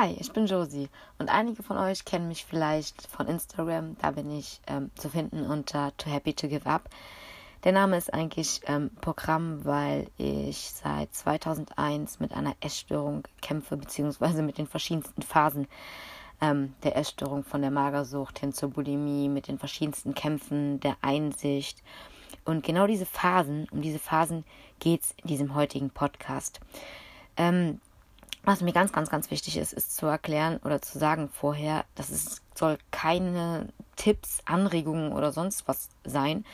Hi, ich bin Josie und einige von euch kennen mich vielleicht von Instagram. Da bin ich ähm, zu finden unter Too Happy to Give Up. Der Name ist eigentlich ähm, Programm, weil ich seit 2001 mit einer Essstörung kämpfe, beziehungsweise mit den verschiedensten Phasen ähm, der Essstörung von der Magersucht hin zur Bulimie, mit den verschiedensten Kämpfen der Einsicht. Und genau diese Phasen, um diese Phasen geht es in diesem heutigen Podcast. Ähm, was mir ganz, ganz, ganz wichtig ist, ist zu erklären oder zu sagen vorher, dass es soll keine Tipps, Anregungen oder sonst was sein,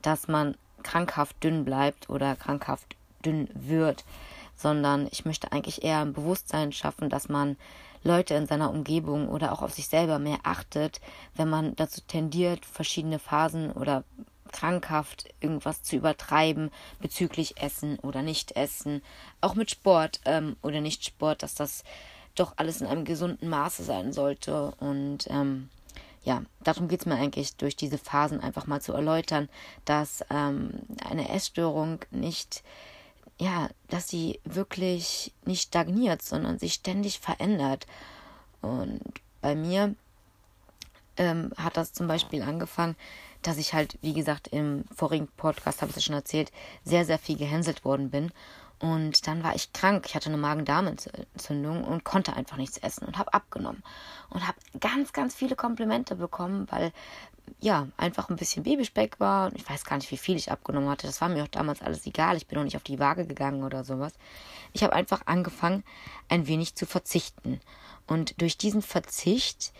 dass man krankhaft dünn bleibt oder krankhaft dünn wird, sondern ich möchte eigentlich eher ein Bewusstsein schaffen, dass man Leute in seiner Umgebung oder auch auf sich selber mehr achtet, wenn man dazu tendiert, verschiedene Phasen oder krankhaft irgendwas zu übertreiben bezüglich Essen oder Nicht-Essen, auch mit Sport ähm, oder Nicht-Sport, dass das doch alles in einem gesunden Maße sein sollte. Und ähm, ja, darum geht es mir eigentlich, durch diese Phasen einfach mal zu erläutern, dass ähm, eine Essstörung nicht, ja, dass sie wirklich nicht stagniert, sondern sich ständig verändert. Und bei mir ähm, hat das zum Beispiel angefangen, dass ich halt, wie gesagt, im vorigen Podcast habe ich es schon erzählt, sehr, sehr viel gehänselt worden bin. Und dann war ich krank. Ich hatte eine Magen-Darm-Entzündung und konnte einfach nichts essen und habe abgenommen. Und habe ganz, ganz viele Komplimente bekommen, weil ja, einfach ein bisschen Babyspeck war. Und ich weiß gar nicht, wie viel ich abgenommen hatte. Das war mir auch damals alles egal. Ich bin auch nicht auf die Waage gegangen oder sowas. Ich habe einfach angefangen, ein wenig zu verzichten. Und durch diesen Verzicht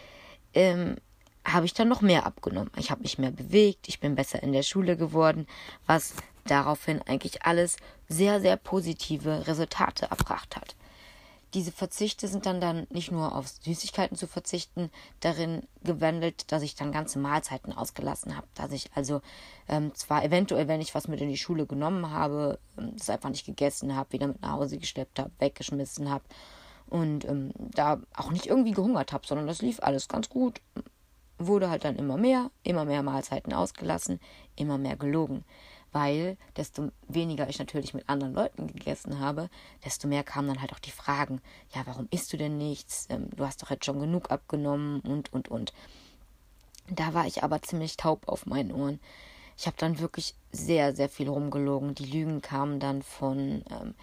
ähm, habe ich dann noch mehr abgenommen. Ich habe mich mehr bewegt, ich bin besser in der Schule geworden, was daraufhin eigentlich alles sehr, sehr positive Resultate erbracht hat. Diese Verzichte sind dann, dann nicht nur auf Süßigkeiten zu verzichten, darin gewandelt, dass ich dann ganze Mahlzeiten ausgelassen habe. Dass ich also ähm, zwar eventuell, wenn ich was mit in die Schule genommen habe, ähm, das einfach nicht gegessen habe, wieder mit nach Hause geschleppt habe, weggeschmissen habe und ähm, da auch nicht irgendwie gehungert habe, sondern das lief alles ganz gut wurde halt dann immer mehr, immer mehr Mahlzeiten ausgelassen, immer mehr gelogen. Weil desto weniger ich natürlich mit anderen Leuten gegessen habe, desto mehr kamen dann halt auch die Fragen, ja, warum isst du denn nichts? Ähm, du hast doch jetzt schon genug abgenommen und, und, und. Da war ich aber ziemlich taub auf meinen Ohren. Ich habe dann wirklich sehr, sehr viel rumgelogen. Die Lügen kamen dann von, ähm,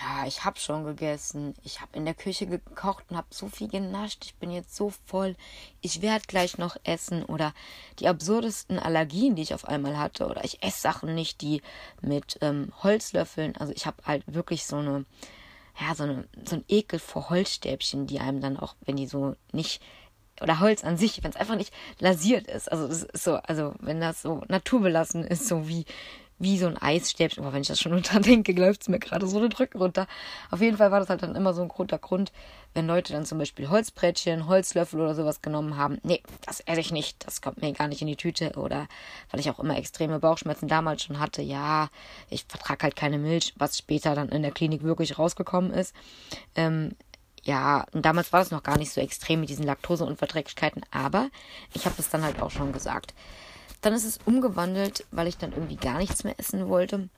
ja, ich habe schon gegessen, ich habe in der Küche gekocht und habe so viel genascht, ich bin jetzt so voll, ich werde gleich noch essen oder die absurdesten Allergien, die ich auf einmal hatte oder ich esse Sachen nicht, die mit ähm, Holzlöffeln, also ich habe halt wirklich so eine, ja, so, eine, so ein Ekel vor Holzstäbchen, die einem dann auch, wenn die so nicht oder Holz an sich, wenn es einfach nicht lasiert ist. Also ist so, also wenn das so naturbelassen ist, so wie wie so ein Eisstäbchen. Aber wenn ich das schon unterdenke, läuft es mir gerade so eine Drücke runter. Auf jeden Fall war das halt dann immer so ein guter Grund, wenn Leute dann zum Beispiel Holzbrettchen, Holzlöffel oder sowas genommen haben. Nee, das esse ich nicht. Das kommt mir gar nicht in die Tüte. Oder weil ich auch immer extreme Bauchschmerzen damals schon hatte. Ja, ich vertrage halt keine Milch, was später dann in der Klinik wirklich rausgekommen ist. Ähm, ja, und damals war das noch gar nicht so extrem mit diesen Laktoseunverträglichkeiten, aber ich habe es dann halt auch schon gesagt. Dann ist es umgewandelt, weil ich dann irgendwie gar nichts mehr essen wollte,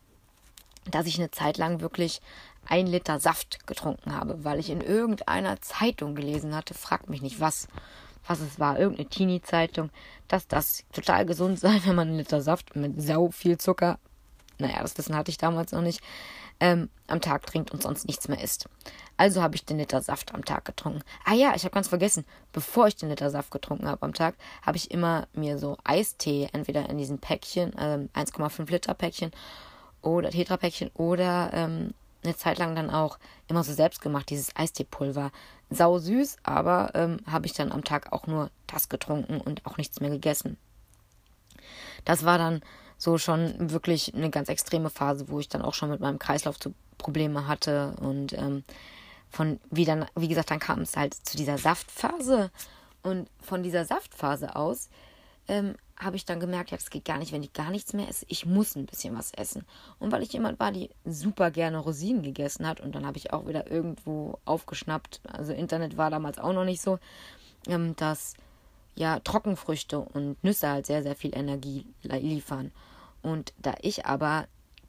dass ich eine Zeit lang wirklich ein Liter Saft getrunken habe, weil ich in irgendeiner Zeitung gelesen hatte, fragt mich nicht was, was es war, irgendeine Teenie-Zeitung, dass das total gesund sei, wenn man einen Liter Saft mit sau viel Zucker, naja, das Wissen hatte ich damals noch nicht, ähm, am Tag trinkt und sonst nichts mehr isst. Also habe ich den Liter Saft am Tag getrunken. Ah ja, ich habe ganz vergessen, bevor ich den Liter Saft getrunken habe am Tag, habe ich immer mir so Eistee, entweder in diesen Päckchen, ähm, 1,5 Liter Päckchen oder Tetra-Päckchen oder ähm, eine Zeit lang dann auch immer so selbst gemacht, dieses Eisteepulver. Sau süß, aber ähm, habe ich dann am Tag auch nur das getrunken und auch nichts mehr gegessen. Das war dann so schon wirklich eine ganz extreme Phase, wo ich dann auch schon mit meinem Kreislauf zu Probleme hatte und ähm, von wie dann, wie gesagt, dann kam es halt zu dieser Saftphase und von dieser Saftphase aus ähm, habe ich dann gemerkt, ja, das geht gar nicht, wenn ich gar nichts mehr esse. Ich muss ein bisschen was essen. Und weil ich jemand war, die super gerne Rosinen gegessen hat, und dann habe ich auch wieder irgendwo aufgeschnappt, also Internet war damals auch noch nicht so, ähm, dass ja Trockenfrüchte und Nüsse halt sehr, sehr viel Energie liefern. Und da ich aber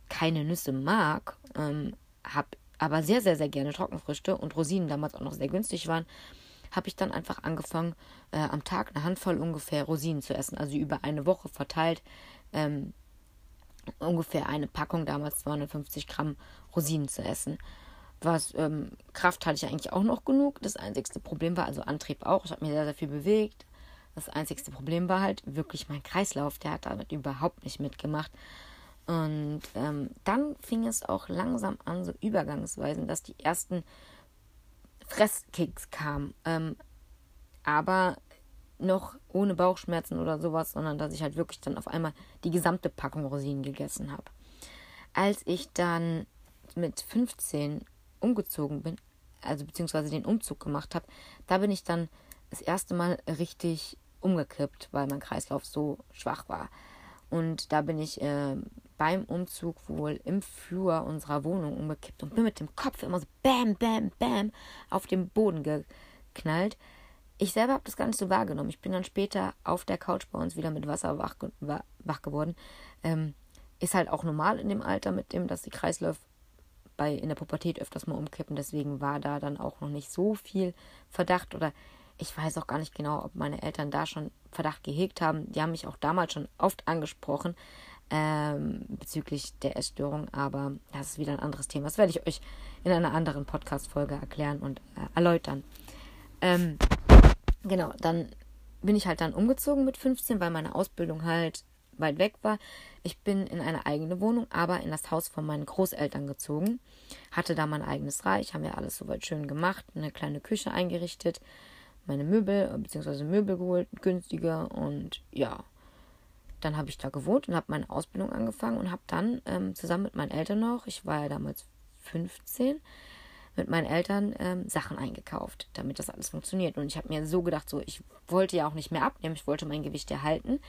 keine Nüsse mag, ähm, habe aber sehr, sehr, sehr gerne Trockenfrüchte und Rosinen damals auch noch sehr günstig waren, habe ich dann einfach angefangen, äh, am Tag eine Handvoll ungefähr Rosinen zu essen. Also über eine Woche verteilt ähm, ungefähr eine Packung, damals 250 Gramm Rosinen zu essen. Was ähm, Kraft hatte ich eigentlich auch noch genug. Das einzigste Problem war, also Antrieb auch. Ich habe mir sehr, sehr viel bewegt. Das einzigste Problem war halt wirklich mein Kreislauf. Der hat damit überhaupt nicht mitgemacht. Und ähm, dann fing es auch langsam an, so übergangsweise, dass die ersten Fresskicks kamen. Ähm, aber noch ohne Bauchschmerzen oder sowas, sondern dass ich halt wirklich dann auf einmal die gesamte Packung Rosinen gegessen habe. Als ich dann mit 15 umgezogen bin, also beziehungsweise den Umzug gemacht habe, da bin ich dann das erste Mal richtig umgekippt, weil mein Kreislauf so schwach war. Und da bin ich äh, beim Umzug wohl im Flur unserer Wohnung umgekippt und bin mit dem Kopf immer so bam, bam, bam auf den Boden geknallt. Ich selber habe das gar nicht so wahrgenommen. Ich bin dann später auf der Couch bei uns wieder mit Wasser wach, wach geworden. Ähm, ist halt auch normal in dem Alter mit dem, dass die Kreisläufe bei in der Pubertät öfters mal umkippen. Deswegen war da dann auch noch nicht so viel Verdacht oder ich weiß auch gar nicht genau, ob meine Eltern da schon Verdacht gehegt haben. Die haben mich auch damals schon oft angesprochen ähm, bezüglich der Essstörung, aber das ist wieder ein anderes Thema. Das werde ich euch in einer anderen Podcast-Folge erklären und äh, erläutern. Ähm, genau, dann bin ich halt dann umgezogen mit 15, weil meine Ausbildung halt weit weg war. Ich bin in eine eigene Wohnung, aber in das Haus von meinen Großeltern gezogen. Hatte da mein eigenes Reich, haben wir alles soweit schön gemacht, eine kleine Küche eingerichtet, meine Möbel, äh, beziehungsweise Möbel geholt, günstiger und ja. Dann habe ich da gewohnt und habe meine Ausbildung angefangen und habe dann ähm, zusammen mit meinen Eltern noch, ich war ja damals 15, mit meinen Eltern ähm, Sachen eingekauft, damit das alles funktioniert. Und ich habe mir so gedacht, so, ich wollte ja auch nicht mehr abnehmen, ich wollte mein Gewicht erhalten.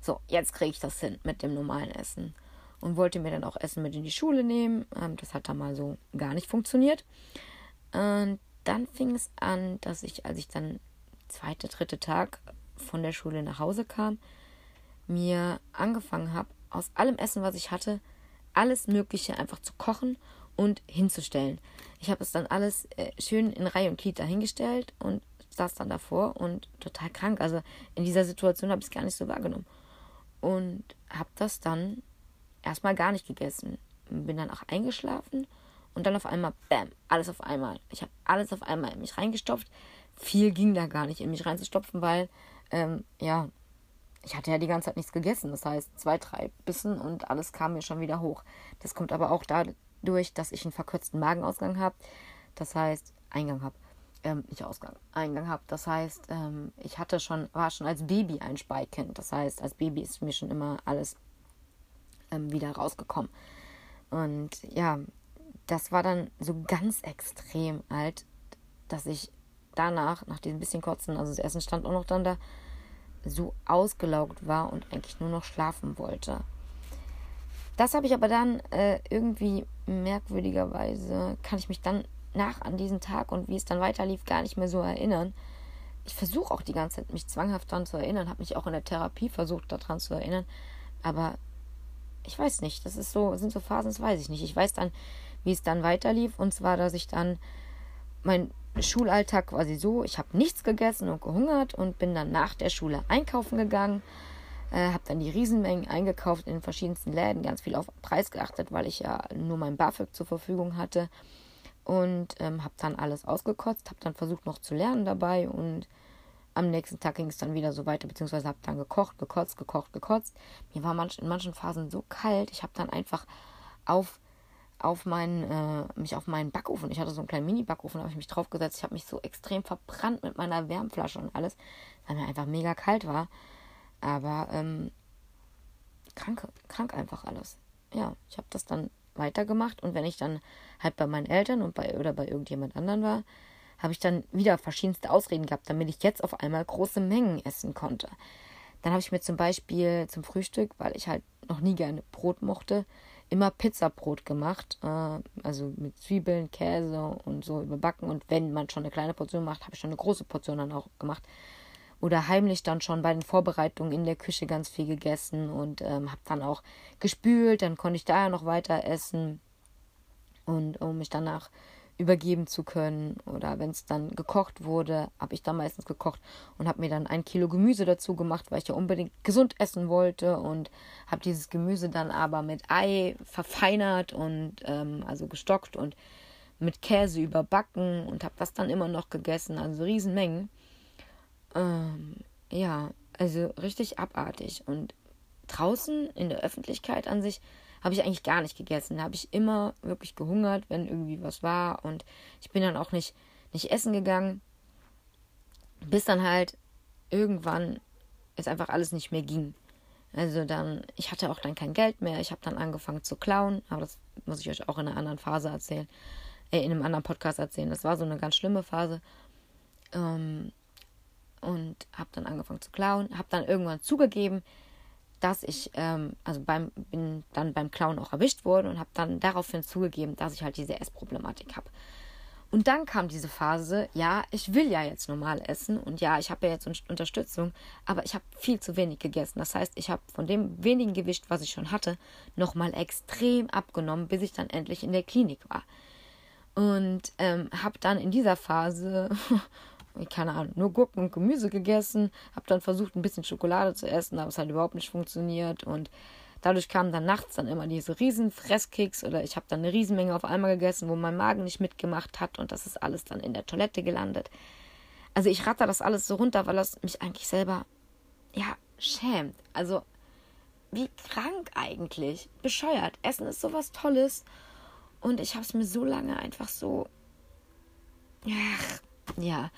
So, jetzt kriege ich das hin mit dem normalen Essen. Und wollte mir dann auch Essen mit in die Schule nehmen. Ähm, das hat dann mal so gar nicht funktioniert. Und dann fing es an, dass ich, als ich dann zweite, dritte Tag von der Schule nach Hause kam, mir angefangen habe, aus allem Essen, was ich hatte, alles Mögliche einfach zu kochen und hinzustellen. Ich habe es dann alles äh, schön in Reihe und Glied dahingestellt und saß dann davor und total krank. Also in dieser Situation habe ich es gar nicht so wahrgenommen. Und habe das dann erstmal gar nicht gegessen. Bin dann auch eingeschlafen und dann auf einmal, bam, alles auf einmal. Ich habe alles auf einmal in mich reingestopft. Viel ging da gar nicht in mich reinzustopfen, weil, ähm, ja, ich hatte ja die ganze Zeit nichts gegessen. Das heißt, zwei, drei Bissen und alles kam mir schon wieder hoch. Das kommt aber auch dadurch, dass ich einen verkürzten Magenausgang habe. Das heißt, Eingang habe. Ähm, nicht Ausgang, Eingang habe. Das heißt, ähm, ich hatte schon, war schon als Baby ein Speikind. Das heißt, als Baby ist mir schon immer alles ähm, wieder rausgekommen. Und ja, das war dann so ganz extrem alt, dass ich danach, nach diesem bisschen Kotzen, also das Essen stand auch noch dann da, so ausgelaugt war und eigentlich nur noch schlafen wollte. Das habe ich aber dann äh, irgendwie merkwürdigerweise, kann ich mich dann nach an diesen Tag und wie es dann weiterlief gar nicht mehr so erinnern. Ich versuche auch die ganze Zeit, mich zwanghaft daran zu erinnern, habe mich auch in der Therapie versucht, daran zu erinnern, aber ich weiß nicht, das ist so, sind so Phasen, das weiß ich nicht. Ich weiß dann, wie es dann weiterlief. Und zwar, dass ich dann mein Schulalltag quasi so, ich habe nichts gegessen und gehungert und bin dann nach der Schule einkaufen gegangen, äh, habe dann die Riesenmengen eingekauft in den verschiedensten Läden, ganz viel auf Preis geachtet, weil ich ja nur mein BAföG zur Verfügung hatte. Und ähm, habe dann alles ausgekotzt, habe dann versucht noch zu lernen dabei. Und am nächsten Tag ging es dann wieder so weiter, beziehungsweise habe dann gekocht, gekotzt, gekocht, gekotzt. Mir war manch, in manchen Phasen so kalt, ich habe dann einfach auf auf meinen, äh, mich auf meinen Backofen. Ich hatte so einen kleinen Mini-Backofen, da habe ich mich draufgesetzt. Ich habe mich so extrem verbrannt mit meiner Wärmflasche und alles, weil mir einfach mega kalt war. Aber ähm, krank, krank einfach alles. Ja, ich habe das dann weitergemacht und wenn ich dann halt bei meinen Eltern und bei oder bei irgendjemand anderen war, habe ich dann wieder verschiedenste Ausreden gehabt, damit ich jetzt auf einmal große Mengen essen konnte. Dann habe ich mir zum Beispiel zum Frühstück, weil ich halt noch nie gerne Brot mochte, immer Pizzabrot gemacht. Äh, also mit Zwiebeln, Käse und so überbacken. Und wenn man schon eine kleine Portion macht, habe ich schon eine große Portion dann auch gemacht. Oder heimlich dann schon bei den Vorbereitungen in der Küche ganz viel gegessen und ähm, habe dann auch gespült. Dann konnte ich da ja noch weiter essen. Und um mich danach übergeben zu können. Oder wenn es dann gekocht wurde, habe ich dann meistens gekocht und habe mir dann ein Kilo Gemüse dazu gemacht, weil ich ja unbedingt gesund essen wollte und habe dieses Gemüse dann aber mit Ei verfeinert und ähm, also gestockt und mit Käse überbacken und habe das dann immer noch gegessen, also Riesenmengen. Ähm, ja, also richtig abartig. Und draußen in der Öffentlichkeit an sich habe ich eigentlich gar nicht gegessen. Da habe ich immer wirklich gehungert, wenn irgendwie was war. Und ich bin dann auch nicht, nicht essen gegangen, bis dann halt irgendwann es einfach alles nicht mehr ging. Also dann, ich hatte auch dann kein Geld mehr. Ich habe dann angefangen zu klauen, aber das muss ich euch auch in einer anderen Phase erzählen, äh, in einem anderen Podcast erzählen. Das war so eine ganz schlimme Phase. Ähm, und habe dann angefangen zu klauen, habe dann irgendwann zugegeben, dass ich ähm, also beim bin dann beim Clown auch erwischt worden und habe dann daraufhin zugegeben, dass ich halt diese Essproblematik habe. Und dann kam diese Phase, ja, ich will ja jetzt normal essen und ja, ich habe ja jetzt Unterstützung, aber ich habe viel zu wenig gegessen. Das heißt, ich habe von dem wenigen Gewicht, was ich schon hatte, nochmal extrem abgenommen, bis ich dann endlich in der Klinik war. Und ähm, habe dann in dieser Phase keine Ahnung, nur Gurken und Gemüse gegessen, habe dann versucht, ein bisschen Schokolade zu essen, aber es hat überhaupt nicht funktioniert und dadurch kamen dann nachts dann immer diese riesen Fresskicks oder ich habe dann eine Riesenmenge auf einmal gegessen, wo mein Magen nicht mitgemacht hat und das ist alles dann in der Toilette gelandet. Also ich ratter das alles so runter, weil das mich eigentlich selber, ja, schämt. Also wie krank eigentlich. Bescheuert. Essen ist sowas Tolles. Und ich habe es mir so lange einfach so. Ach, ja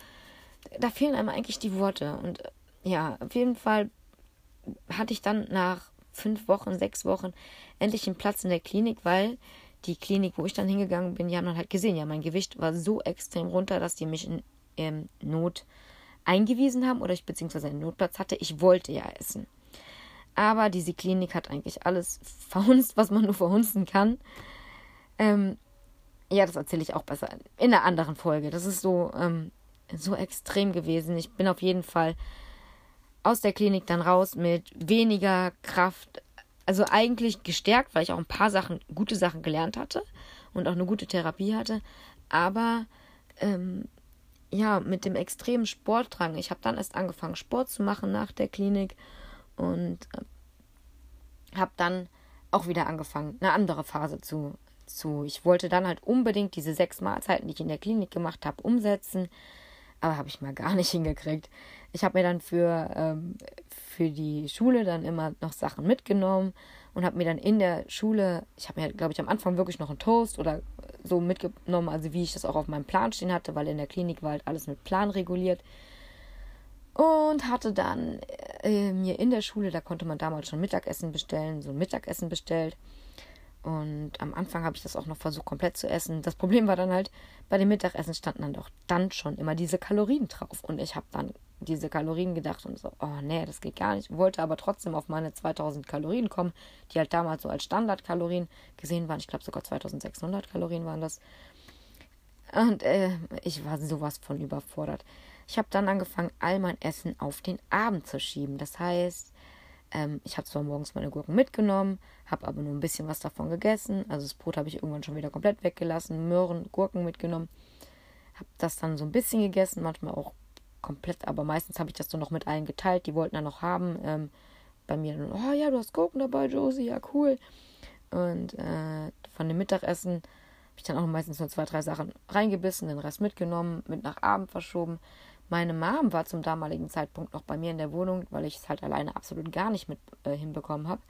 da fehlen einem eigentlich die Worte. Und ja, auf jeden Fall hatte ich dann nach fünf Wochen, sechs Wochen endlich einen Platz in der Klinik, weil die Klinik, wo ich dann hingegangen bin, die haben dann halt gesehen, ja, mein Gewicht war so extrem runter, dass die mich in ähm, Not eingewiesen haben oder ich beziehungsweise einen Notplatz hatte. Ich wollte ja essen. Aber diese Klinik hat eigentlich alles verhunzt, was man nur verhunzen kann. Ähm, ja, das erzähle ich auch besser in einer anderen Folge. Das ist so, ähm, so extrem gewesen. Ich bin auf jeden Fall aus der Klinik dann raus mit weniger Kraft. Also eigentlich gestärkt, weil ich auch ein paar Sachen, gute Sachen gelernt hatte und auch eine gute Therapie hatte. Aber ähm, ja, mit dem extremen Sportdrang. Ich habe dann erst angefangen, Sport zu machen nach der Klinik und äh, habe dann auch wieder angefangen, eine andere Phase zu, zu. Ich wollte dann halt unbedingt diese sechs Mahlzeiten, die ich in der Klinik gemacht habe, umsetzen. Aber habe ich mal gar nicht hingekriegt. Ich habe mir dann für, ähm, für die Schule dann immer noch Sachen mitgenommen und habe mir dann in der Schule, ich habe mir, glaube ich, am Anfang wirklich noch einen Toast oder so mitgenommen, also wie ich das auch auf meinem Plan stehen hatte, weil in der Klinik war halt alles mit Plan reguliert. Und hatte dann äh, mir in der Schule, da konnte man damals schon Mittagessen bestellen, so ein Mittagessen bestellt. Und am Anfang habe ich das auch noch versucht, komplett zu essen. Das Problem war dann halt, bei dem Mittagessen standen dann doch dann schon immer diese Kalorien drauf. Und ich habe dann diese Kalorien gedacht und so, oh nee, das geht gar nicht. Wollte aber trotzdem auf meine 2000 Kalorien kommen, die halt damals so als Standardkalorien gesehen waren. Ich glaube sogar 2600 Kalorien waren das. Und äh, ich war sowas von überfordert. Ich habe dann angefangen, all mein Essen auf den Abend zu schieben. Das heißt, ähm, ich habe zwar morgens meine Gurken mitgenommen, habe aber nur ein bisschen was davon gegessen. Also das Brot habe ich irgendwann schon wieder komplett weggelassen, Möhren, Gurken mitgenommen. Habe das dann so ein bisschen gegessen, manchmal auch komplett, aber meistens habe ich das dann noch mit allen geteilt. Die wollten dann noch haben. Ähm, bei mir dann, oh ja, du hast Gurken dabei, Josie, ja cool. Und äh, von dem Mittagessen habe ich dann auch meistens nur zwei, drei Sachen reingebissen, den Rest mitgenommen, mit nach Abend verschoben. Meine Mom war zum damaligen Zeitpunkt noch bei mir in der Wohnung, weil ich es halt alleine absolut gar nicht mit äh, hinbekommen habe.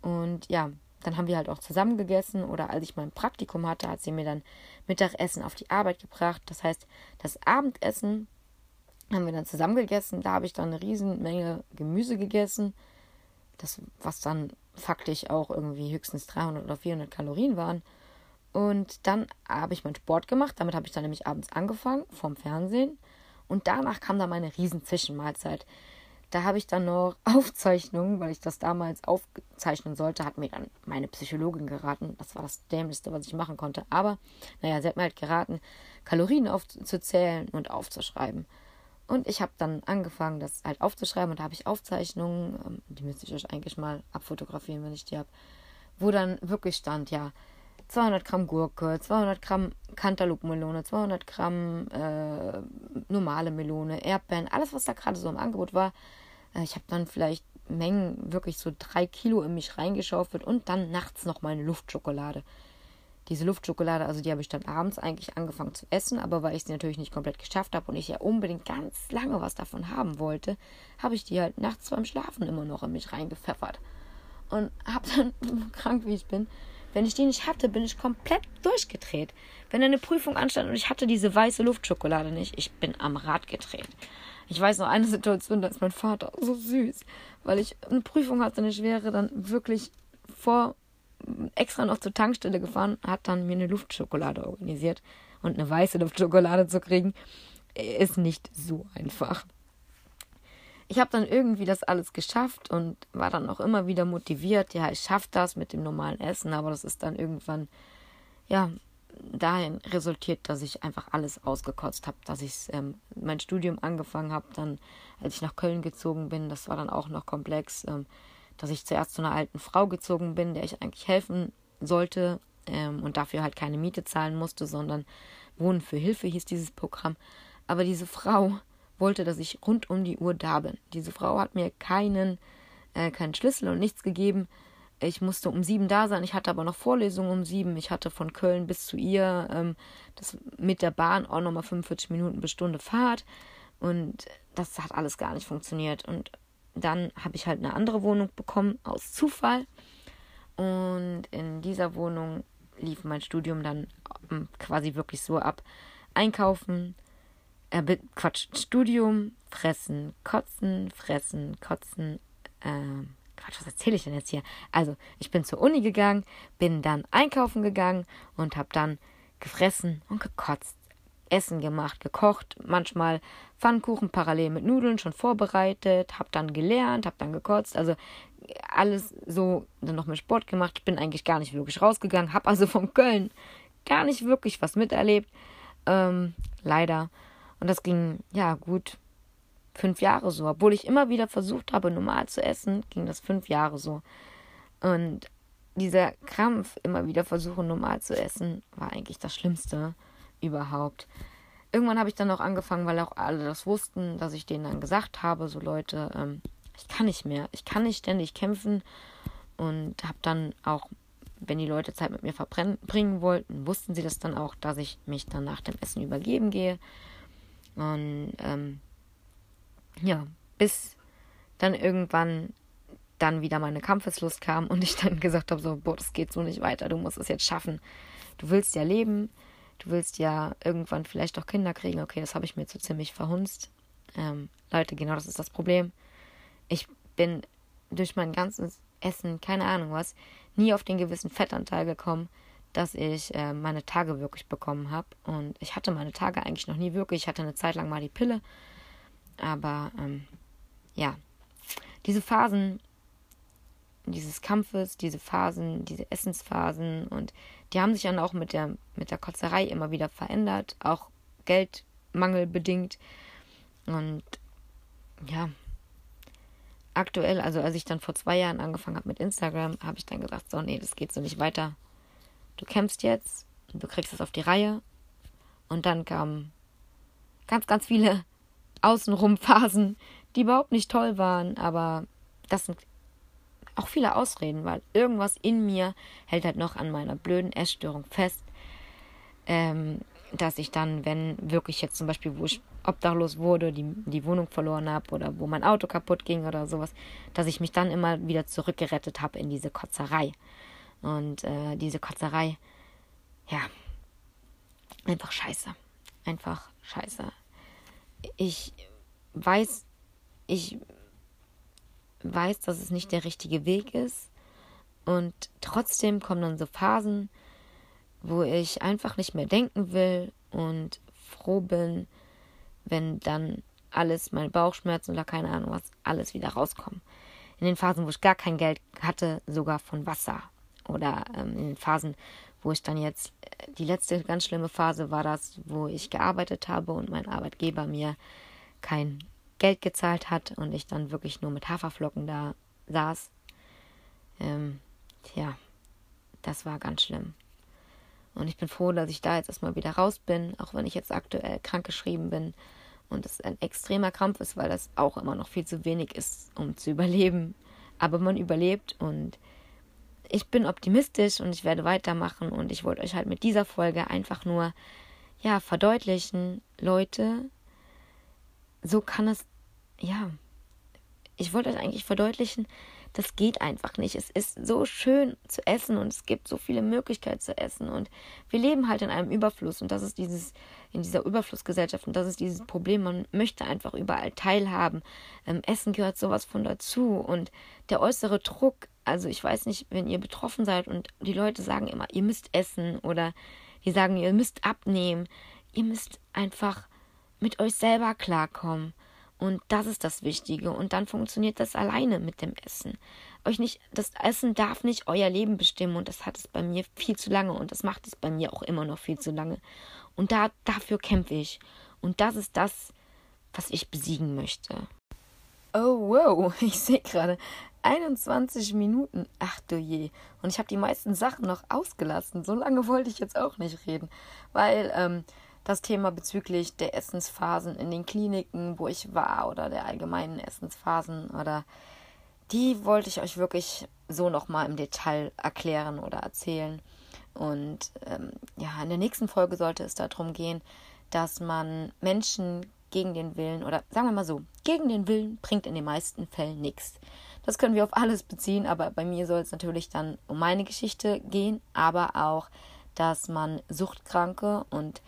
Und ja, dann haben wir halt auch zusammen gegessen oder als ich mein Praktikum hatte, hat sie mir dann Mittagessen auf die Arbeit gebracht. Das heißt, das Abendessen haben wir dann zusammen gegessen. Da habe ich dann eine riesen Menge Gemüse gegessen, das was dann faktisch auch irgendwie höchstens 300 oder 400 Kalorien waren. Und dann habe ich meinen Sport gemacht. Damit habe ich dann nämlich abends angefangen vom Fernsehen. Und danach kam dann meine riesen Zwischenmahlzeit. Da habe ich dann noch Aufzeichnungen, weil ich das damals aufzeichnen sollte, hat mir dann meine Psychologin geraten. Das war das Dämlichste, was ich machen konnte. Aber, naja, sie hat mir halt geraten, Kalorien aufzuzählen und aufzuschreiben. Und ich habe dann angefangen, das halt aufzuschreiben und da habe ich Aufzeichnungen, ähm, die müsste ich euch eigentlich mal abfotografieren, wenn ich die habe, wo dann wirklich stand, ja, 200 Gramm Gurke, 200 Gramm Cantaloupe-Melone, 200 Gramm äh, normale Melone, Erdbeeren, alles, was da gerade so im Angebot war. Äh, ich habe dann vielleicht Mengen, wirklich so drei Kilo in mich reingeschaufelt und dann nachts noch meine Luftschokolade. Diese Luftschokolade, also die habe ich dann abends eigentlich angefangen zu essen, aber weil ich sie natürlich nicht komplett geschafft habe und ich ja unbedingt ganz lange was davon haben wollte, habe ich die halt nachts beim Schlafen immer noch in mich reingepfeffert. Und habe dann, krank wie ich bin, wenn ich die nicht hatte, bin ich komplett durchgedreht. Wenn eine Prüfung anstand und ich hatte diese weiße Luftschokolade nicht, ich bin am Rad gedreht. Ich weiß noch eine Situation, da ist mein Vater so süß, weil ich eine Prüfung hatte, eine schwere, dann wirklich vor extra noch zur Tankstelle gefahren, hat dann mir eine Luftschokolade organisiert. Und eine weiße Luftschokolade zu kriegen, ist nicht so einfach. Ich habe dann irgendwie das alles geschafft und war dann auch immer wieder motiviert. Ja, ich schaffe das mit dem normalen Essen, aber das ist dann irgendwann, ja, dahin resultiert, dass ich einfach alles ausgekotzt habe, dass ich ähm, mein Studium angefangen habe, dann als ich nach Köln gezogen bin, das war dann auch noch komplex, ähm, dass ich zuerst zu einer alten Frau gezogen bin, der ich eigentlich helfen sollte ähm, und dafür halt keine Miete zahlen musste, sondern Wohnen für Hilfe hieß dieses Programm. Aber diese Frau wollte, dass ich rund um die Uhr da bin. Diese Frau hat mir keinen, äh, keinen Schlüssel und nichts gegeben. Ich musste um sieben da sein. Ich hatte aber noch Vorlesungen um sieben. Ich hatte von Köln bis zu ihr ähm, das mit der Bahn auch nochmal 45 Minuten bis Stunde Fahrt. Und das hat alles gar nicht funktioniert. Und dann habe ich halt eine andere Wohnung bekommen aus Zufall. Und in dieser Wohnung lief mein Studium dann ähm, quasi wirklich so ab. Einkaufen, äh, Quatsch, Studium, fressen, kotzen, fressen, kotzen, äh, Quatsch, was erzähle ich denn jetzt hier? Also, ich bin zur Uni gegangen, bin dann einkaufen gegangen und habe dann gefressen und gekotzt. Essen gemacht, gekocht, manchmal Pfannkuchen parallel mit Nudeln schon vorbereitet, habe dann gelernt, habe dann gekotzt, also alles so, dann noch mit Sport gemacht, bin eigentlich gar nicht wirklich rausgegangen, habe also von Köln gar nicht wirklich was miterlebt, ähm, leider. Und das ging, ja, gut fünf Jahre so. Obwohl ich immer wieder versucht habe, normal zu essen, ging das fünf Jahre so. Und dieser Krampf, immer wieder versuchen, normal zu essen, war eigentlich das Schlimmste überhaupt. Irgendwann habe ich dann auch angefangen, weil auch alle das wussten, dass ich denen dann gesagt habe, so Leute, ähm, ich kann nicht mehr, ich kann nicht ständig kämpfen und habe dann auch, wenn die Leute Zeit mit mir verbringen wollten, wussten sie das dann auch, dass ich mich dann nach dem Essen übergeben gehe und ähm, ja, bis dann irgendwann dann wieder meine Kampfeslust kam und ich dann gesagt habe, so, boah, das geht so nicht weiter, du musst es jetzt schaffen. Du willst ja leben, du willst ja irgendwann vielleicht auch Kinder kriegen. Okay, das habe ich mir zu ziemlich verhunzt. Ähm, Leute, genau das ist das Problem. Ich bin durch mein ganzes Essen, keine Ahnung was, nie auf den gewissen Fettanteil gekommen, dass ich äh, meine Tage wirklich bekommen habe. Und ich hatte meine Tage eigentlich noch nie wirklich. Ich hatte eine Zeit lang mal die Pille. Aber ähm, ja, diese Phasen dieses Kampfes, diese Phasen, diese Essensphasen und die haben sich dann auch mit der, mit der Kotzerei immer wieder verändert, auch geldmangelbedingt. Und ja, aktuell, also als ich dann vor zwei Jahren angefangen habe mit Instagram, habe ich dann gesagt, so, nee, das geht so nicht weiter. Du kämpfst jetzt, du kriegst es auf die Reihe. Und dann kamen ganz, ganz viele außenrum Phasen, die überhaupt nicht toll waren, aber das sind auch viele Ausreden, weil irgendwas in mir hält halt noch an meiner blöden Essstörung fest, ähm, dass ich dann, wenn wirklich jetzt zum Beispiel, wo ich obdachlos wurde, die, die Wohnung verloren habe oder wo mein Auto kaputt ging oder sowas, dass ich mich dann immer wieder zurückgerettet habe in diese Kotzerei. Und äh, diese Kotzerei, ja, einfach scheiße. Einfach scheiße. Ich weiß, ich weiß, dass es nicht der richtige Weg ist. Und trotzdem kommen dann so Phasen, wo ich einfach nicht mehr denken will und froh bin, wenn dann alles, meine Bauchschmerzen oder keine Ahnung was, alles wieder rauskommen. In den Phasen, wo ich gar kein Geld hatte, sogar von Wasser. Oder ähm, in den Phasen, wo ich dann jetzt, äh, die letzte ganz schlimme Phase war das, wo ich gearbeitet habe und mein Arbeitgeber mir kein Geld gezahlt hat und ich dann wirklich nur mit Haferflocken da saß. Ähm, tja, das war ganz schlimm. Und ich bin froh, dass ich da jetzt erstmal wieder raus bin, auch wenn ich jetzt aktuell krankgeschrieben bin und es ein extremer Krampf ist, weil das auch immer noch viel zu wenig ist, um zu überleben. Aber man überlebt und ich bin optimistisch und ich werde weitermachen und ich wollte euch halt mit dieser Folge einfach nur ja verdeutlichen, Leute, so kann es ja, ich wollte euch eigentlich verdeutlichen, das geht einfach nicht. Es ist so schön zu essen und es gibt so viele Möglichkeiten zu essen und wir leben halt in einem Überfluss und das ist dieses in dieser Überflussgesellschaft und das ist dieses Problem. Man möchte einfach überall teilhaben. Ähm, essen gehört sowas von dazu und der äußere Druck. Also ich weiß nicht, wenn ihr betroffen seid und die Leute sagen immer, ihr müsst essen oder die sagen, ihr müsst abnehmen. Ihr müsst einfach mit euch selber klarkommen. Und das ist das Wichtige. Und dann funktioniert das alleine mit dem Essen. Euch nicht, das Essen darf nicht euer Leben bestimmen. Und das hat es bei mir viel zu lange. Und das macht es bei mir auch immer noch viel zu lange. Und da, dafür kämpfe ich. Und das ist das, was ich besiegen möchte. Oh, wow. Ich sehe gerade 21 Minuten. Ach du je. Und ich habe die meisten Sachen noch ausgelassen. So lange wollte ich jetzt auch nicht reden. Weil, ähm, das Thema bezüglich der Essensphasen in den Kliniken, wo ich war, oder der allgemeinen Essensphasen, oder die wollte ich euch wirklich so nochmal im Detail erklären oder erzählen. Und ähm, ja, in der nächsten Folge sollte es darum gehen, dass man Menschen gegen den Willen, oder sagen wir mal so, gegen den Willen bringt in den meisten Fällen nichts. Das können wir auf alles beziehen, aber bei mir soll es natürlich dann um meine Geschichte gehen, aber auch, dass man Suchtkranke und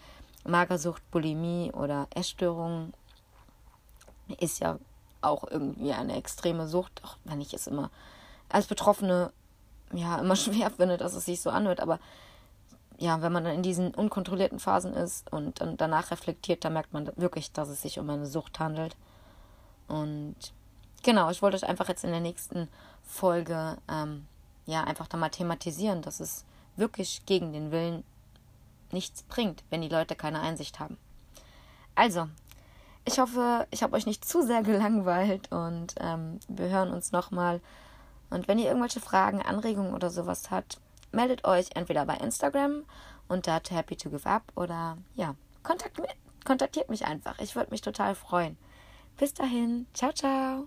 Magersucht, Bulimie oder Essstörungen ist ja auch irgendwie eine extreme Sucht, auch wenn ich es immer als Betroffene ja immer schwer finde, dass es sich so anhört, aber ja, wenn man dann in diesen unkontrollierten Phasen ist und dann danach reflektiert, da merkt man wirklich, dass es sich um eine Sucht handelt. Und genau, ich wollte euch einfach jetzt in der nächsten Folge ähm, ja einfach da mal thematisieren, dass es wirklich gegen den Willen nichts bringt, wenn die Leute keine Einsicht haben. Also, ich hoffe, ich habe euch nicht zu sehr gelangweilt und ähm, wir hören uns nochmal. Und wenn ihr irgendwelche Fragen, Anregungen oder sowas habt, meldet euch entweder bei Instagram unter Happy to Give Up oder ja, kontakt, kontaktiert mich einfach. Ich würde mich total freuen. Bis dahin, ciao, ciao.